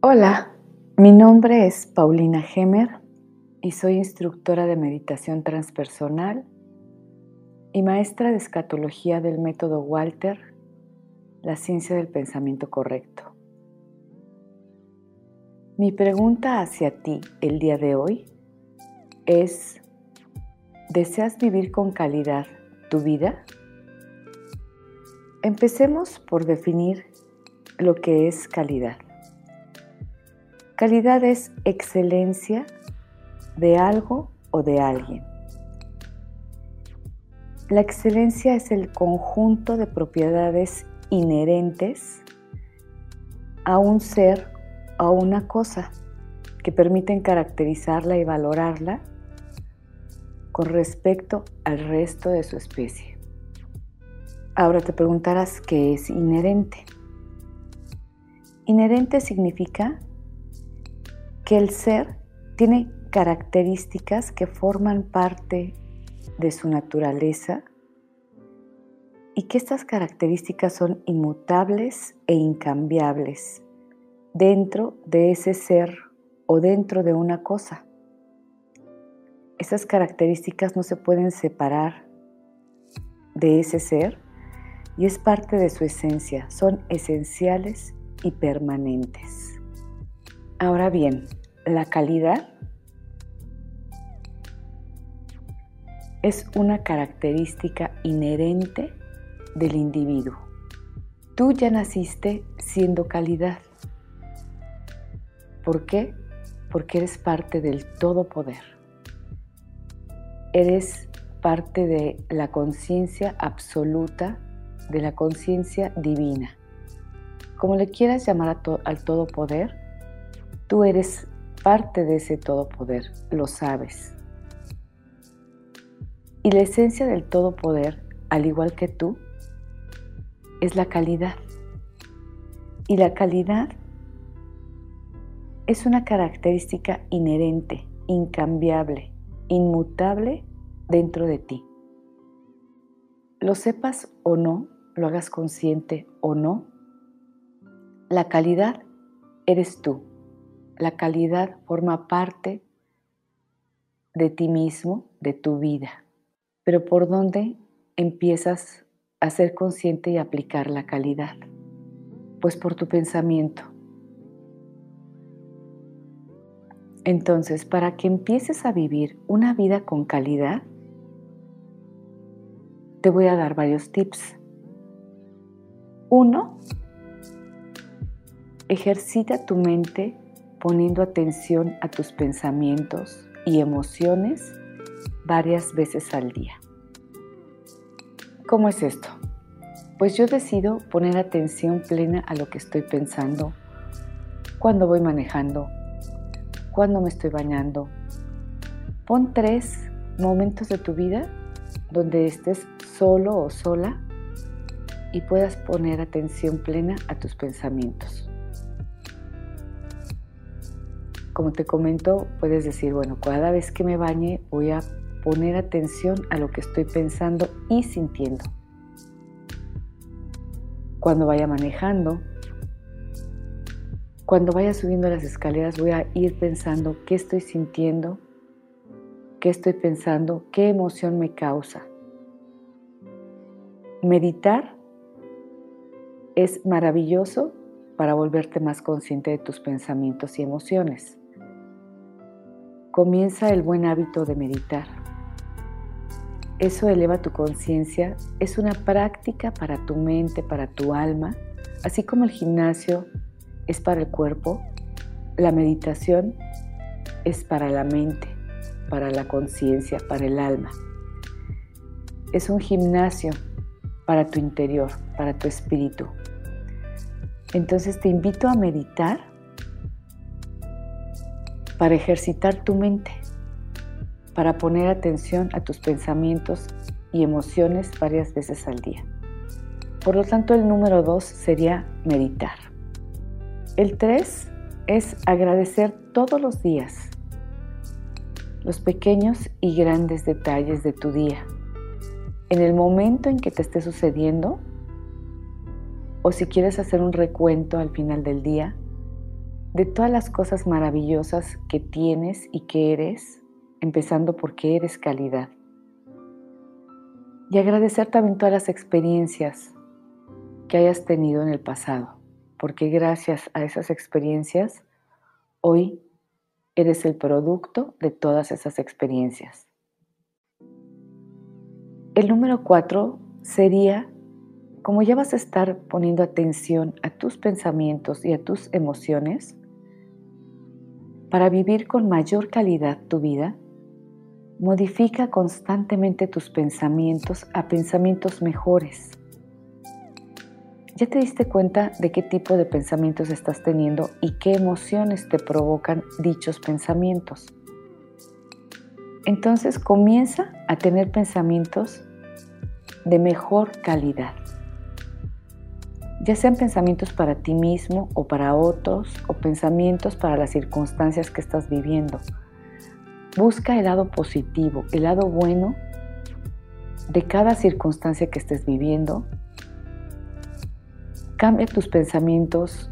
Hola, mi nombre es Paulina Gemer y soy instructora de meditación transpersonal y maestra de escatología del método Walter, la ciencia del pensamiento correcto. Mi pregunta hacia ti el día de hoy es, ¿deseas vivir con calidad tu vida? Empecemos por definir lo que es calidad. Calidad es excelencia de algo o de alguien. La excelencia es el conjunto de propiedades inherentes a un ser o a una cosa que permiten caracterizarla y valorarla con respecto al resto de su especie. Ahora te preguntarás qué es inherente. Inherente significa que el ser tiene características que forman parte de su naturaleza y que estas características son inmutables e incambiables dentro de ese ser o dentro de una cosa. Esas características no se pueden separar de ese ser y es parte de su esencia, son esenciales y permanentes. Ahora bien, la calidad es una característica inherente del individuo. Tú ya naciste siendo calidad. ¿Por qué? Porque eres parte del todopoder. Eres parte de la conciencia absoluta, de la conciencia divina. Como le quieras llamar al todopoder, tú eres parte de ese todopoder, lo sabes. Y la esencia del todopoder, al igual que tú, es la calidad. Y la calidad es una característica inherente, incambiable, inmutable dentro de ti. Lo sepas o no, lo hagas consciente o no, la calidad eres tú la calidad forma parte de ti mismo, de tu vida. Pero ¿por dónde empiezas a ser consciente y aplicar la calidad? Pues por tu pensamiento. Entonces, para que empieces a vivir una vida con calidad, te voy a dar varios tips. Uno, ejercita tu mente poniendo atención a tus pensamientos y emociones varias veces al día. ¿Cómo es esto? Pues yo decido poner atención plena a lo que estoy pensando cuando voy manejando, cuando me estoy bañando. Pon tres momentos de tu vida donde estés solo o sola y puedas poner atención plena a tus pensamientos. Como te comento, puedes decir, bueno, cada vez que me bañe voy a poner atención a lo que estoy pensando y sintiendo. Cuando vaya manejando, cuando vaya subiendo las escaleras voy a ir pensando qué estoy sintiendo, qué estoy pensando, qué emoción me causa. Meditar es maravilloso para volverte más consciente de tus pensamientos y emociones comienza el buen hábito de meditar. Eso eleva tu conciencia, es una práctica para tu mente, para tu alma, así como el gimnasio es para el cuerpo, la meditación es para la mente, para la conciencia, para el alma. Es un gimnasio para tu interior, para tu espíritu. Entonces te invito a meditar para ejercitar tu mente, para poner atención a tus pensamientos y emociones varias veces al día. Por lo tanto, el número dos sería meditar. El tres es agradecer todos los días los pequeños y grandes detalles de tu día. En el momento en que te esté sucediendo, o si quieres hacer un recuento al final del día, de todas las cosas maravillosas que tienes y que eres, empezando porque eres calidad. Y agradecer también todas las experiencias que hayas tenido en el pasado, porque gracias a esas experiencias, hoy eres el producto de todas esas experiencias. El número cuatro sería, como ya vas a estar poniendo atención a tus pensamientos y a tus emociones, para vivir con mayor calidad tu vida, modifica constantemente tus pensamientos a pensamientos mejores. ¿Ya te diste cuenta de qué tipo de pensamientos estás teniendo y qué emociones te provocan dichos pensamientos? Entonces comienza a tener pensamientos de mejor calidad. Ya sean pensamientos para ti mismo o para otros o pensamientos para las circunstancias que estás viviendo. Busca el lado positivo, el lado bueno de cada circunstancia que estés viviendo. Cambia tus pensamientos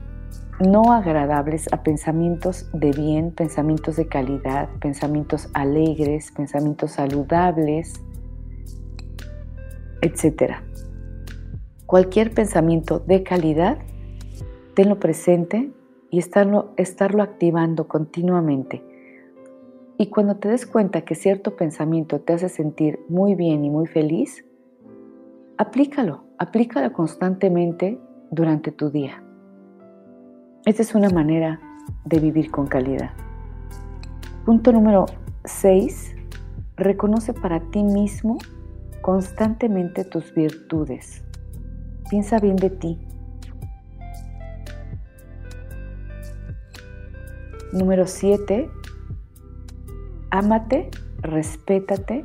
no agradables a pensamientos de bien, pensamientos de calidad, pensamientos alegres, pensamientos saludables, etc. Cualquier pensamiento de calidad, tenlo presente y estarlo, estarlo activando continuamente. Y cuando te des cuenta que cierto pensamiento te hace sentir muy bien y muy feliz, aplícalo, aplícalo constantemente durante tu día. Esta es una manera de vivir con calidad. Punto número 6. Reconoce para ti mismo constantemente tus virtudes. Piensa bien de ti. Número 7. Ámate, respétate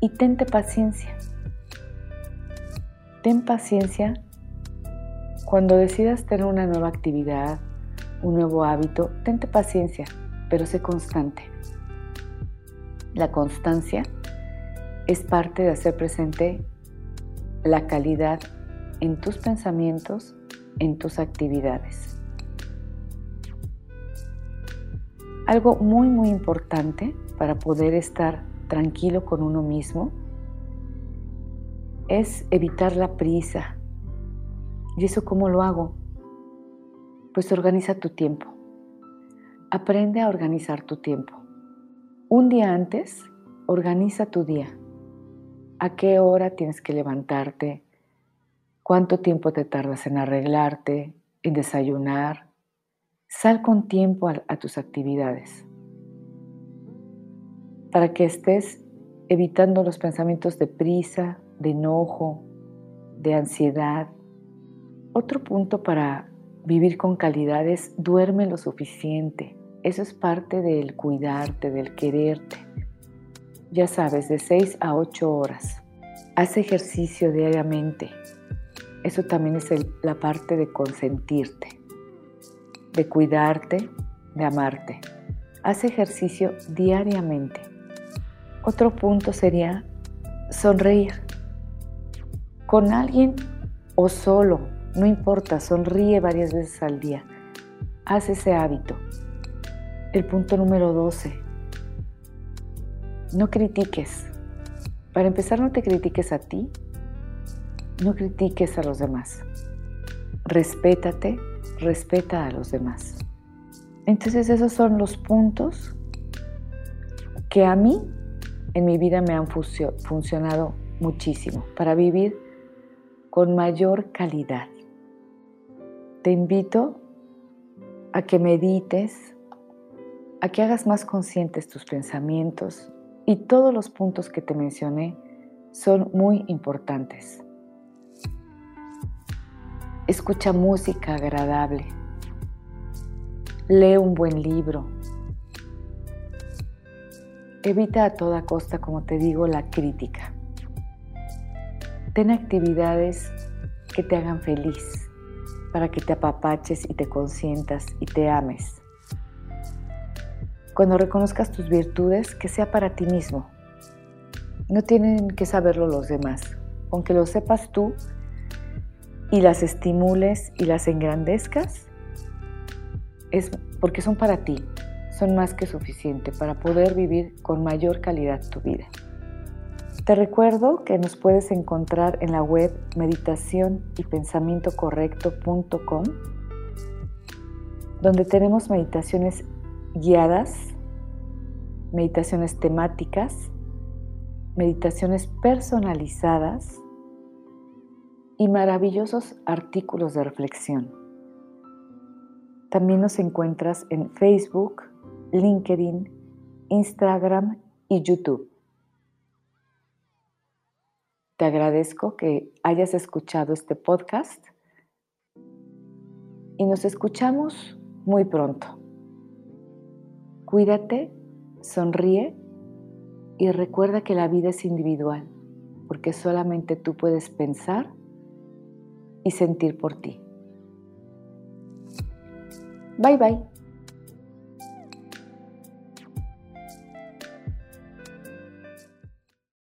y tente paciencia. Ten paciencia cuando decidas tener una nueva actividad, un nuevo hábito, tente paciencia, pero sé constante. La constancia es parte de hacer presente la calidad en tus pensamientos, en tus actividades. Algo muy muy importante para poder estar tranquilo con uno mismo es evitar la prisa. ¿Y eso cómo lo hago? Pues organiza tu tiempo. Aprende a organizar tu tiempo. Un día antes, organiza tu día a qué hora tienes que levantarte, cuánto tiempo te tardas en arreglarte, en desayunar. Sal con tiempo a, tus actividades para que estés evitando los pensamientos de prisa, de enojo, de ansiedad. Otro punto para vivir con calidad es duerme lo suficiente. Eso es parte del cuidarte, del quererte ya sabes, de 6 a 8 horas. Haz ejercicio diariamente. Eso también es la parte de consentirte, de cuidarte, de amarte. Haz ejercicio diariamente. Otro punto sería sonreír. Con alguien o solo, no importa, sonríe varias veces al día. Haz ese hábito. El punto número 12 no critiques. Para empezar, no te critiques a ti, no critiques a los demás. Respétate, respeta a los demás. Entonces esos son los puntos que a mí en mi vida me han funcionado muchísimo para vivir con mayor calidad. Te invito a que medites, a que hagas más conscientes tus pensamientos, y todos los puntos que te mencioné son muy importantes. Escucha música agradable. Lee un buen libro. Evita a toda costa, como te digo, la crítica. Ten actividades que te hagan feliz, para que te apapaches y te consientas y te ames. Cuando reconozcas tus virtudes, que sea para ti mismo. No tienen que saberlo los demás. Aunque lo sepas tú y las estimules y las engrandezcas, es porque son para ti, son más que suficiente para poder vivir con mayor calidad tu vida. Te recuerdo que nos puedes encontrar en la web meditación y pensamiento correcto.com, donde tenemos meditaciones guiadas, meditaciones temáticas, meditaciones personalizadas y maravillosos artículos de reflexión. También nos encuentras en Facebook, LinkedIn, Instagram y YouTube. Te agradezco que hayas escuchado este podcast y nos escuchamos muy pronto. Cuídate, sonríe y recuerda que la vida es individual porque solamente tú puedes pensar y sentir por ti. Bye bye.